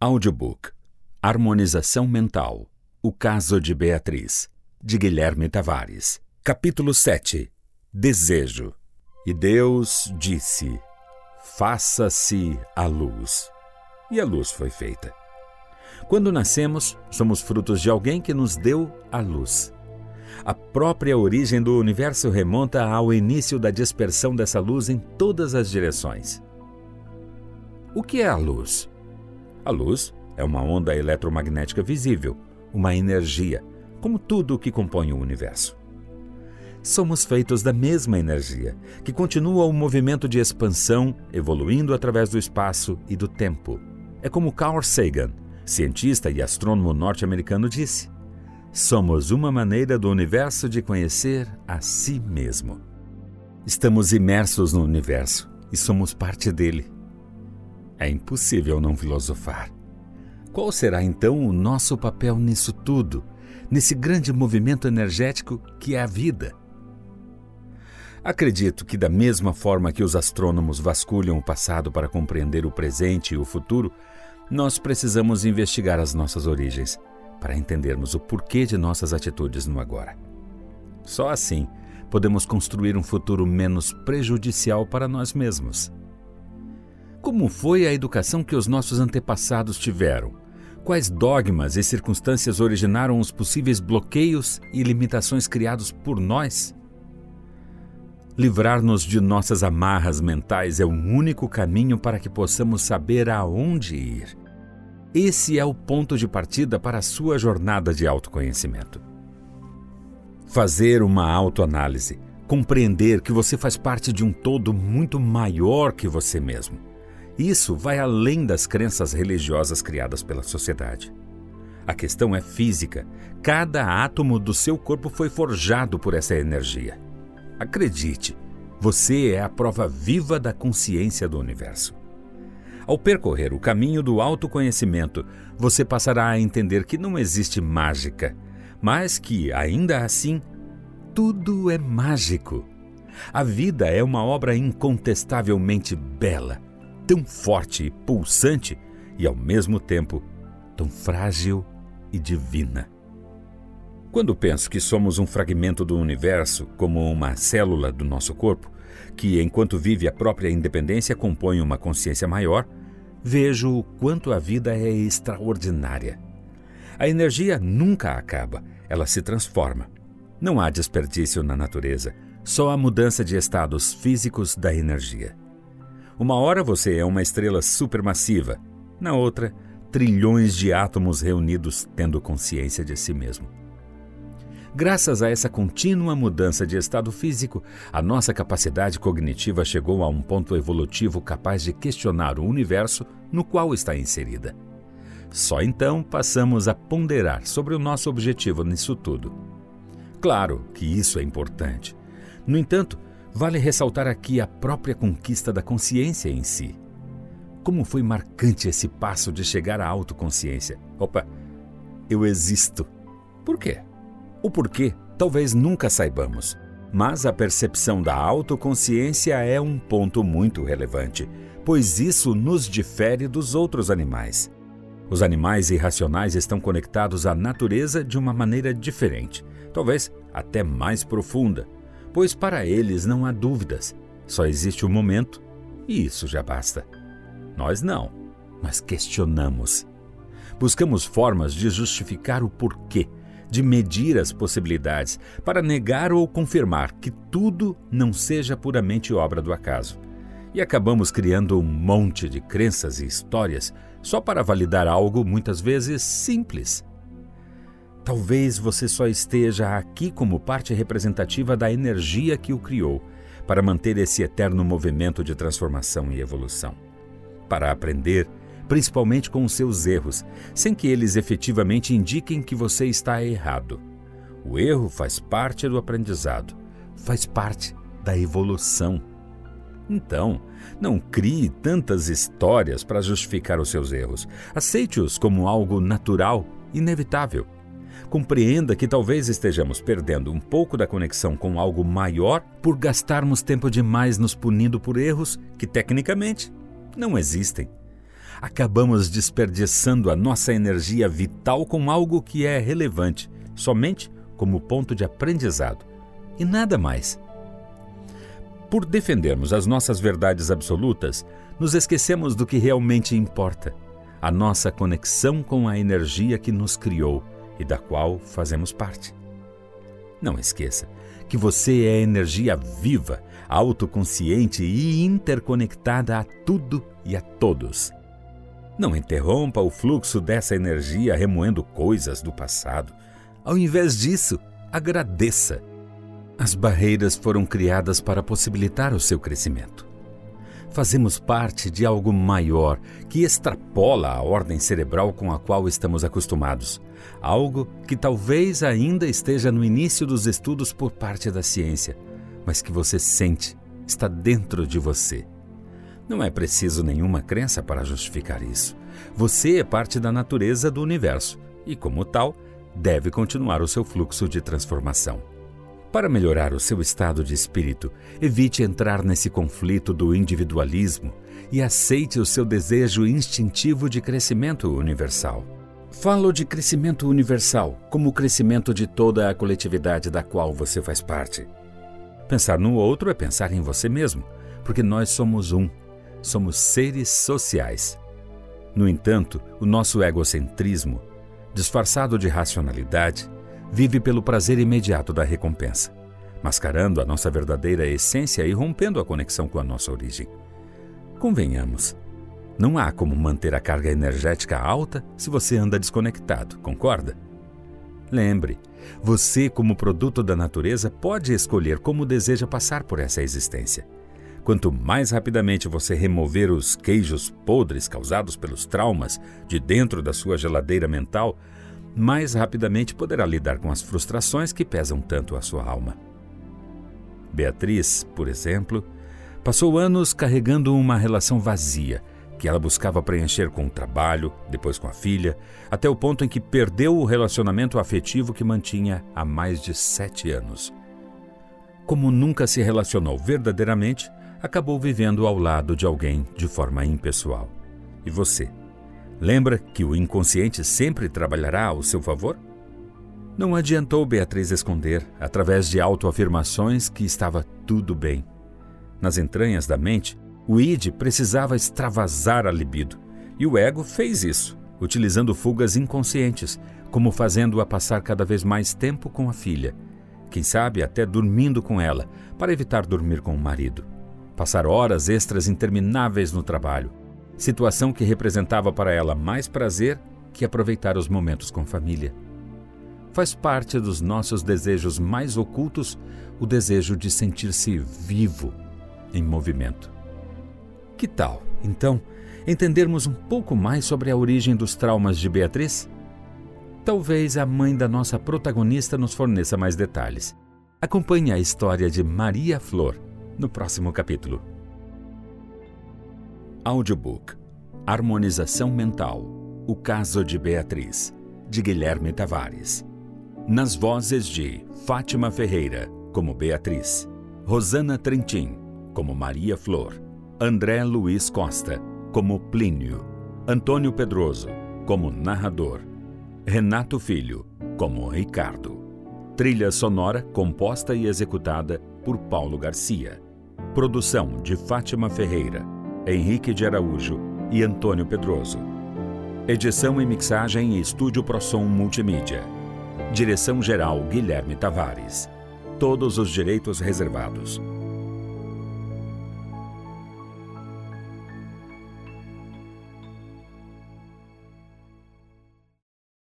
Audiobook Harmonização Mental O Caso de Beatriz, de Guilherme Tavares. Capítulo 7 Desejo. E Deus disse: Faça-se a luz. E a luz foi feita. Quando nascemos, somos frutos de alguém que nos deu a luz. A própria origem do universo remonta ao início da dispersão dessa luz em todas as direções. O que é a luz? A luz é uma onda eletromagnética visível, uma energia, como tudo o que compõe o universo. Somos feitos da mesma energia, que continua o movimento de expansão, evoluindo através do espaço e do tempo. É como Carl Sagan, cientista e astrônomo norte-americano, disse: Somos uma maneira do universo de conhecer a si mesmo. Estamos imersos no universo e somos parte dele. É impossível não filosofar. Qual será então o nosso papel nisso tudo, nesse grande movimento energético que é a vida? Acredito que, da mesma forma que os astrônomos vasculham o passado para compreender o presente e o futuro, nós precisamos investigar as nossas origens para entendermos o porquê de nossas atitudes no agora. Só assim podemos construir um futuro menos prejudicial para nós mesmos. Como foi a educação que os nossos antepassados tiveram? Quais dogmas e circunstâncias originaram os possíveis bloqueios e limitações criados por nós? Livrar-nos de nossas amarras mentais é o único caminho para que possamos saber aonde ir. Esse é o ponto de partida para a sua jornada de autoconhecimento. Fazer uma autoanálise, compreender que você faz parte de um todo muito maior que você mesmo isso vai além das crenças religiosas criadas pela sociedade. A questão é física. Cada átomo do seu corpo foi forjado por essa energia. Acredite, você é a prova viva da consciência do universo. Ao percorrer o caminho do autoconhecimento, você passará a entender que não existe mágica, mas que, ainda assim, tudo é mágico. A vida é uma obra incontestavelmente bela tão forte e pulsante e, ao mesmo tempo, tão frágil e divina. Quando penso que somos um fragmento do universo, como uma célula do nosso corpo, que, enquanto vive a própria independência, compõe uma consciência maior, vejo o quanto a vida é extraordinária. A energia nunca acaba, ela se transforma. Não há desperdício na natureza, só a mudança de estados físicos da energia. Uma hora você é uma estrela supermassiva, na outra, trilhões de átomos reunidos tendo consciência de si mesmo. Graças a essa contínua mudança de estado físico, a nossa capacidade cognitiva chegou a um ponto evolutivo capaz de questionar o universo no qual está inserida. Só então passamos a ponderar sobre o nosso objetivo nisso tudo. Claro que isso é importante. No entanto, Vale ressaltar aqui a própria conquista da consciência em si. Como foi marcante esse passo de chegar à autoconsciência. Opa, eu existo. Por quê? O porquê talvez nunca saibamos, mas a percepção da autoconsciência é um ponto muito relevante, pois isso nos difere dos outros animais. Os animais irracionais estão conectados à natureza de uma maneira diferente, talvez até mais profunda, pois para eles não há dúvidas, só existe o momento e isso já basta. Nós não, mas questionamos. Buscamos formas de justificar o porquê, de medir as possibilidades, para negar ou confirmar que tudo não seja puramente obra do acaso. E acabamos criando um monte de crenças e histórias só para validar algo muitas vezes simples. Talvez você só esteja aqui como parte representativa da energia que o criou, para manter esse eterno movimento de transformação e evolução. Para aprender, principalmente com os seus erros, sem que eles efetivamente indiquem que você está errado. O erro faz parte do aprendizado, faz parte da evolução. Então, não crie tantas histórias para justificar os seus erros. Aceite-os como algo natural, inevitável. Compreenda que talvez estejamos perdendo um pouco da conexão com algo maior por gastarmos tempo demais nos punindo por erros que, tecnicamente, não existem. acabamos desperdiçando a nossa energia vital com algo que é relevante somente como ponto de aprendizado e nada mais. Por defendermos as nossas verdades absolutas, nos esquecemos do que realmente importa: a nossa conexão com a energia que nos criou e da qual fazemos parte. Não esqueça que você é energia viva, autoconsciente e interconectada a tudo e a todos. Não interrompa o fluxo dessa energia remoendo coisas do passado. Ao invés disso, agradeça. As barreiras foram criadas para possibilitar o seu crescimento. Fazemos parte de algo maior que extrapola a ordem cerebral com a qual estamos acostumados. Algo que talvez ainda esteja no início dos estudos por parte da ciência, mas que você sente, está dentro de você. Não é preciso nenhuma crença para justificar isso. Você é parte da natureza do universo e, como tal, deve continuar o seu fluxo de transformação. Para melhorar o seu estado de espírito, evite entrar nesse conflito do individualismo e aceite o seu desejo instintivo de crescimento universal. Falo de crescimento universal como o crescimento de toda a coletividade da qual você faz parte. Pensar no outro é pensar em você mesmo, porque nós somos um, somos seres sociais. No entanto, o nosso egocentrismo, disfarçado de racionalidade, vive pelo prazer imediato da recompensa, mascarando a nossa verdadeira essência e rompendo a conexão com a nossa origem. Convenhamos, não há como manter a carga energética alta se você anda desconectado, concorda? Lembre, você, como produto da natureza, pode escolher como deseja passar por essa existência. Quanto mais rapidamente você remover os queijos podres causados pelos traumas de dentro da sua geladeira mental, mais rapidamente poderá lidar com as frustrações que pesam tanto a sua alma. Beatriz, por exemplo, passou anos carregando uma relação vazia que ela buscava preencher com o trabalho, depois com a filha, até o ponto em que perdeu o relacionamento afetivo que mantinha há mais de sete anos. Como nunca se relacionou verdadeiramente, acabou vivendo ao lado de alguém de forma impessoal. E você? Lembra que o inconsciente sempre trabalhará ao seu favor? Não adiantou Beatriz esconder, através de autoafirmações, que estava tudo bem. Nas entranhas da mente, o id precisava extravasar a libido, e o ego fez isso, utilizando fugas inconscientes, como fazendo-a passar cada vez mais tempo com a filha, quem sabe até dormindo com ela, para evitar dormir com o marido passar horas extras intermináveis no trabalho, situação que representava para ela mais prazer que aproveitar os momentos com família. Faz parte dos nossos desejos mais ocultos o desejo de sentir-se vivo, em movimento. Que tal, então, entendermos um pouco mais sobre a origem dos traumas de Beatriz? Talvez a mãe da nossa protagonista nos forneça mais detalhes. Acompanhe a história de Maria Flor no próximo capítulo. Audiobook Harmonização Mental O Caso de Beatriz, de Guilherme Tavares. Nas vozes de Fátima Ferreira, como Beatriz, Rosana Trentin, como Maria Flor, André Luiz Costa, como Plínio, Antônio Pedroso, como narrador, Renato Filho, como Ricardo. Trilha sonora composta e executada por Paulo Garcia. Produção de Fátima Ferreira, Henrique de Araújo e Antônio Pedroso. Edição e mixagem em Estúdio Prosom Multimídia. Direção-geral Guilherme Tavares. Todos os direitos reservados.